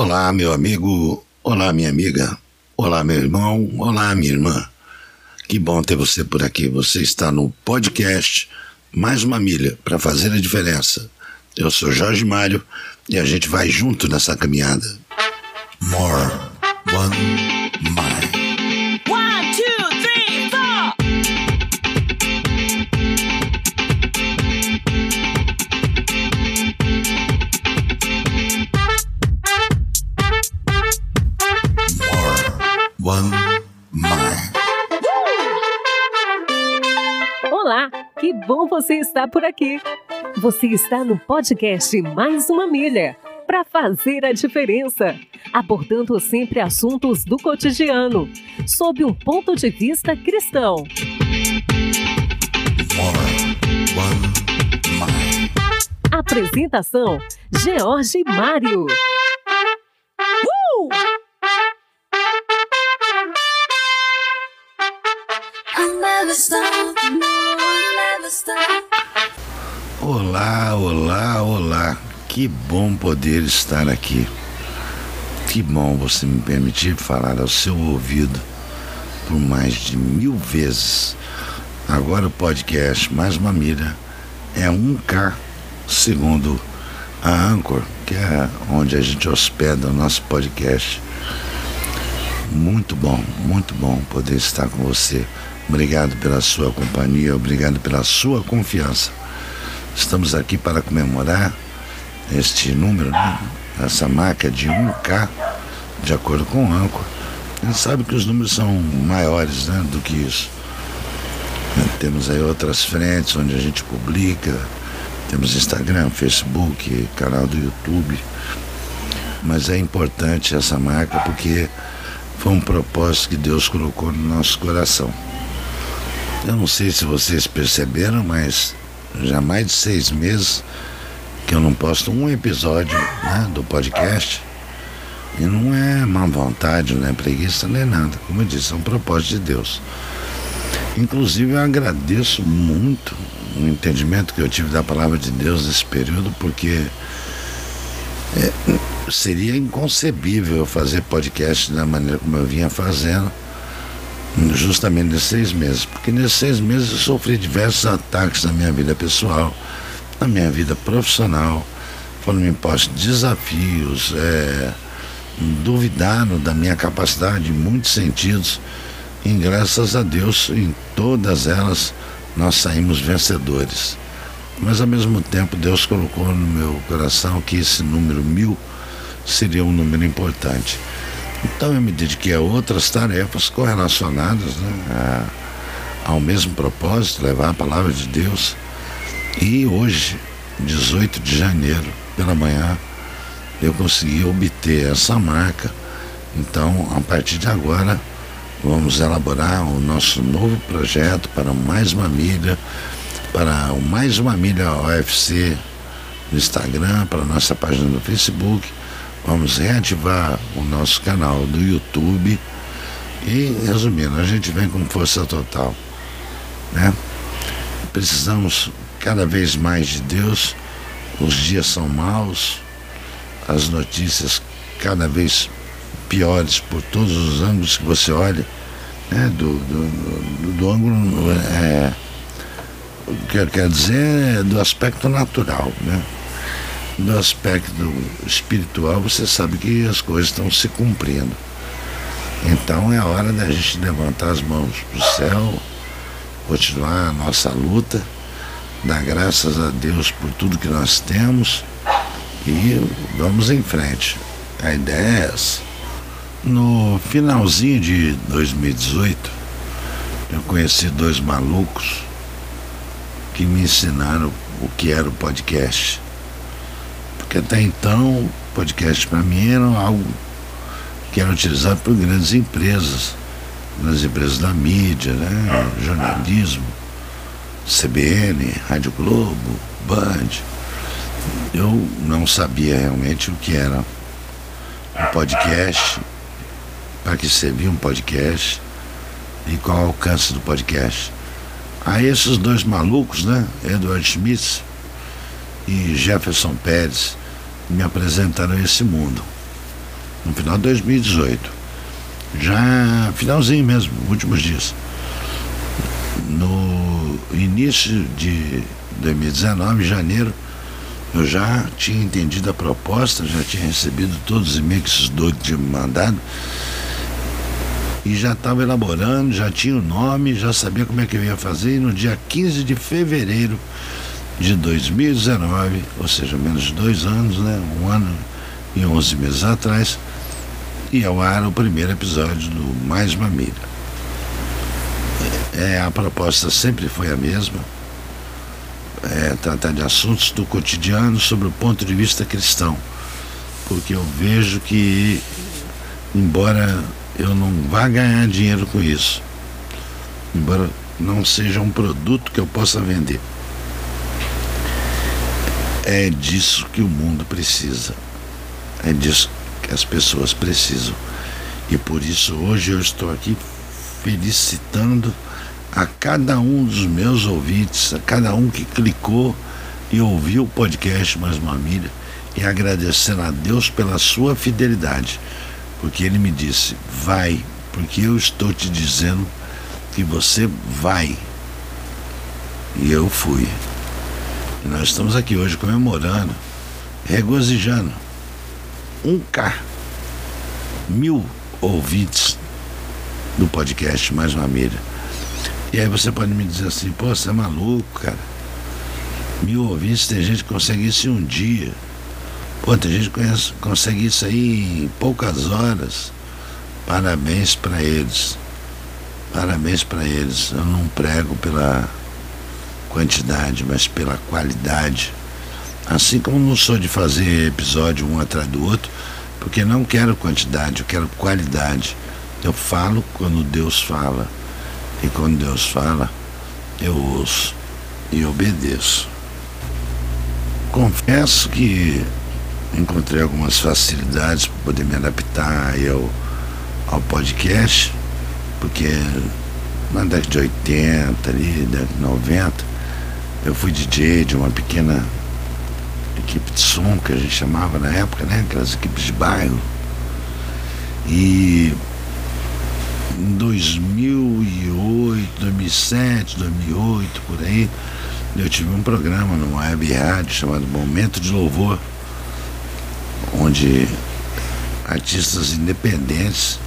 Olá, meu amigo. Olá, minha amiga. Olá, meu irmão. Olá, minha irmã. Que bom ter você por aqui. Você está no podcast Mais uma Milha para fazer a diferença. Eu sou Jorge Mário e a gente vai junto nessa caminhada. More One Mile. Bom você estar por aqui. Você está no podcast Mais uma Milha para fazer a diferença, abordando sempre assuntos do cotidiano, sob um ponto de vista cristão. Apresentação: George Mário. Woo! I'll never no. Olá, olá, olá. Que bom poder estar aqui. Que bom você me permitir falar ao seu ouvido por mais de mil vezes. Agora o podcast Mais uma Milha é 1K, segundo a Anchor, que é onde a gente hospeda o nosso podcast. Muito bom, muito bom poder estar com você. Obrigado pela sua companhia, obrigado pela sua confiança. Estamos aqui para comemorar este número, né? essa marca de 1K, de acordo com o Anchor. A gente sabe que os números são maiores né, do que isso. Temos aí outras frentes onde a gente publica, temos Instagram, Facebook, canal do YouTube. Mas é importante essa marca porque foi um propósito que Deus colocou no nosso coração. Eu não sei se vocês perceberam, mas já há mais de seis meses que eu não posto um episódio né, do podcast. E não é má vontade, não é preguiça, nem nada. Como eu disse, é um propósito de Deus. Inclusive, eu agradeço muito o entendimento que eu tive da palavra de Deus nesse período, porque é, seria inconcebível eu fazer podcast da maneira como eu vinha fazendo, justamente nesses seis meses. Porque nesses seis meses eu sofri diversos ataques na minha vida pessoal, na minha vida profissional, foram impostos desafios, é, duvidaram da minha capacidade em muitos sentidos, e graças a Deus, em todas elas, nós saímos vencedores. Mas ao mesmo tempo, Deus colocou no meu coração que esse número mil seria um número importante. Então eu me dediquei a outras tarefas correlacionadas né, a- ao mesmo propósito, levar a palavra de Deus. E hoje, 18 de janeiro, pela manhã, eu consegui obter essa marca. Então, a partir de agora, vamos elaborar o nosso novo projeto para mais uma milha, para o mais uma milha OFC no Instagram, para a nossa página no Facebook. Vamos reativar o nosso canal do YouTube. E, resumindo, a gente vem com força total. Né? Precisamos cada vez mais de Deus. Os dias são maus, as notícias cada vez piores por todos os ângulos que você olha, né? do, do, do, do ângulo. É, o que eu quero dizer é do aspecto natural. Né? Do aspecto espiritual, você sabe que as coisas estão se cumprindo. Então é hora da gente levantar as mãos para o céu, continuar a nossa luta, dar graças a Deus por tudo que nós temos e vamos em frente. A ideia é essa. No finalzinho de 2018, eu conheci dois malucos que me ensinaram o que era o podcast. Porque até então, podcast para mim era algo que era utilizado por grandes empresas, grandes empresas da mídia, né? jornalismo, CBN, Rádio Globo, Band. Eu não sabia realmente o que era um podcast, para que servia um podcast e qual o alcance do podcast. Aí esses dois malucos, né? Edward Schmitz e Jefferson Pérez, me apresentaram esse mundo. no final de 2018. Já finalzinho mesmo, últimos dias. No início de 2019, janeiro, eu já tinha entendido a proposta, já tinha recebido todos os e-mails que esses doidos tinham mandado e já estava elaborando, já tinha o nome, já sabia como é que eu ia fazer. E no dia 15 de fevereiro de 2019, ou seja, menos de dois anos, né? Um ano e onze meses atrás, ia ao ar o primeiro episódio do Mais Mamília. É, a proposta sempre foi a mesma. É, tratar de assuntos do cotidiano sobre o ponto de vista cristão. Porque eu vejo que, embora eu não vá ganhar dinheiro com isso, embora não seja um produto que eu possa vender, é disso que o mundo precisa. É disso que as pessoas precisam. E por isso hoje eu estou aqui felicitando a cada um dos meus ouvintes, a cada um que clicou e ouviu o podcast Mais uma Milha e agradecendo a Deus pela sua fidelidade, porque ele me disse: vai, porque eu estou te dizendo que você vai. E eu fui. Nós estamos aqui hoje comemorando, regozijando. Um K, mil ouvintes do podcast Mais uma Milha. E aí você pode me dizer assim, pô, você é maluco, cara. Mil ouvintes, tem gente que consegue isso em um dia. Pô, tem gente que consegue isso aí em poucas horas. Parabéns para eles. Parabéns para eles. Eu não prego pela quantidade, mas pela qualidade. Assim como não sou de fazer episódio um atrás do outro, porque não quero quantidade, eu quero qualidade. Eu falo quando Deus fala. E quando Deus fala, eu ouço e obedeço. Confesso que encontrei algumas facilidades para poder me adaptar ao, ao podcast, porque na década de 80, ali, década de 90, eu fui DJ de uma pequena equipe de som que a gente chamava na época, né? Aquelas equipes de bairro. E em 2008, 2007, 2008, por aí, eu tive um programa numa web rádio chamado Momento de Louvor, onde artistas independentes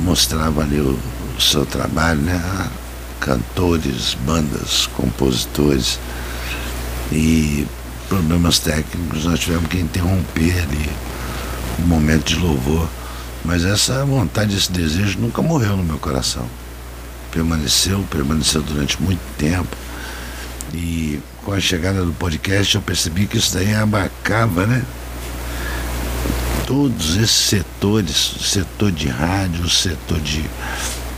mostravam ali o, o seu trabalho, né? Cantores, bandas, compositores e problemas técnicos, nós tivemos que interromper ali o momento de louvor mas essa vontade, esse desejo nunca morreu no meu coração. Permaneceu, permaneceu durante muito tempo. E com a chegada do podcast eu percebi que isso daí abarcava, né? Todos esses setores, setor de rádio, o setor de,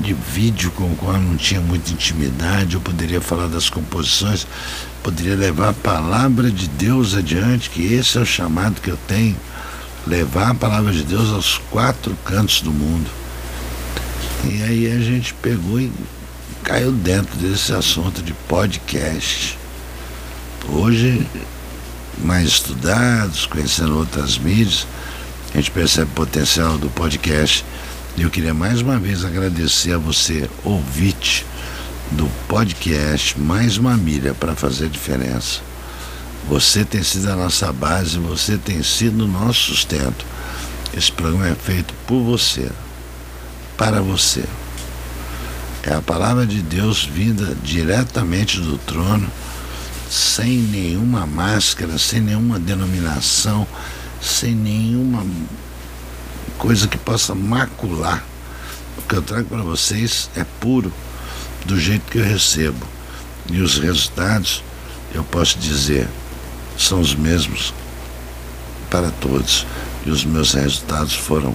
de vídeo com o qual não tinha muita intimidade, eu poderia falar das composições, poderia levar a palavra de Deus adiante, que esse é o chamado que eu tenho levar a palavra de Deus aos quatro cantos do mundo. E aí a gente pegou e caiu dentro desse assunto de podcast. Hoje, mais estudados, conhecendo outras mídias, a gente percebe o potencial do podcast. Eu queria mais uma vez agradecer a você, ouvinte do podcast Mais uma Milha para fazer diferença. Você tem sido a nossa base, você tem sido o nosso sustento. Esse programa é feito por você, para você. É a palavra de Deus vinda diretamente do trono, sem nenhuma máscara, sem nenhuma denominação, sem nenhuma coisa que possa macular. O que eu trago para vocês é puro, do jeito que eu recebo. E os resultados, eu posso dizer, são os mesmos para todos. E os meus resultados foram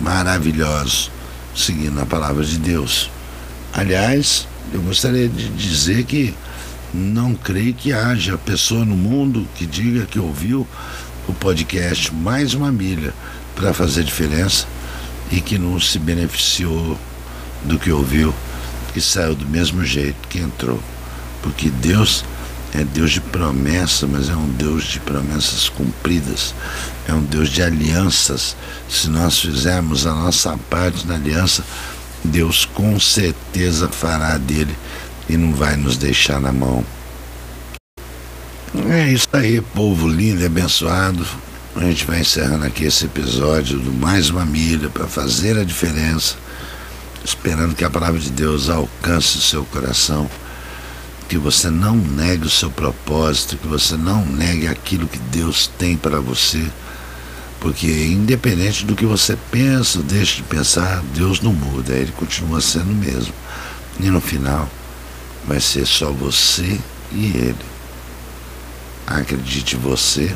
maravilhosos, seguindo a palavra de Deus. Aliás, eu gostaria de dizer que não creio que haja pessoa no mundo que diga que ouviu o podcast Mais uma Milha para fazer diferença e que não se beneficiou do que ouviu, que saiu do mesmo jeito que entrou. Porque Deus é Deus de promessa, mas é um Deus de promessas cumpridas, é um Deus de alianças. Se nós fizermos a nossa parte na aliança, Deus com certeza fará dele e não vai nos deixar na mão. É isso aí, povo lindo e abençoado. A gente vai encerrando aqui esse episódio do Mais uma Milha para fazer a diferença, esperando que a palavra de Deus alcance o seu coração, que você não negue o seu propósito, que você não negue aquilo que Deus tem para você, porque independente do que você pensa, deixe de pensar, Deus não muda, ele continua sendo o mesmo. E no final vai ser só você e ele. Acredite você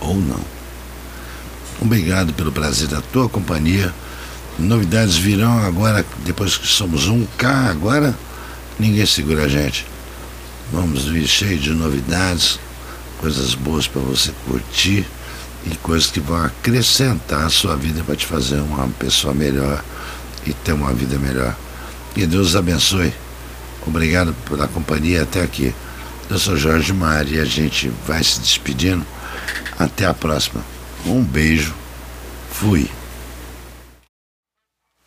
ou não. Obrigado pelo prazer da tua companhia. Novidades virão agora, depois que somos um K, agora ninguém segura a gente. Vamos vir cheio de novidades, coisas boas para você curtir e coisas que vão acrescentar a sua vida para te fazer uma pessoa melhor e ter uma vida melhor. Que Deus abençoe. Obrigado pela companhia até aqui. Eu sou Jorge Mari e a gente vai se despedindo. Até a próxima. Um beijo. Fui.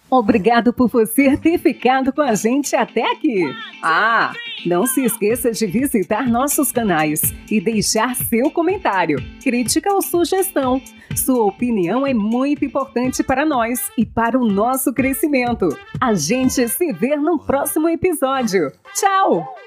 Obrigado por você ter ficado com a gente até aqui. Ah, não se esqueça de visitar nossos canais e deixar seu comentário, crítica ou sugestão. Sua opinião é muito importante para nós e para o nosso crescimento. A gente se vê no próximo episódio. Tchau!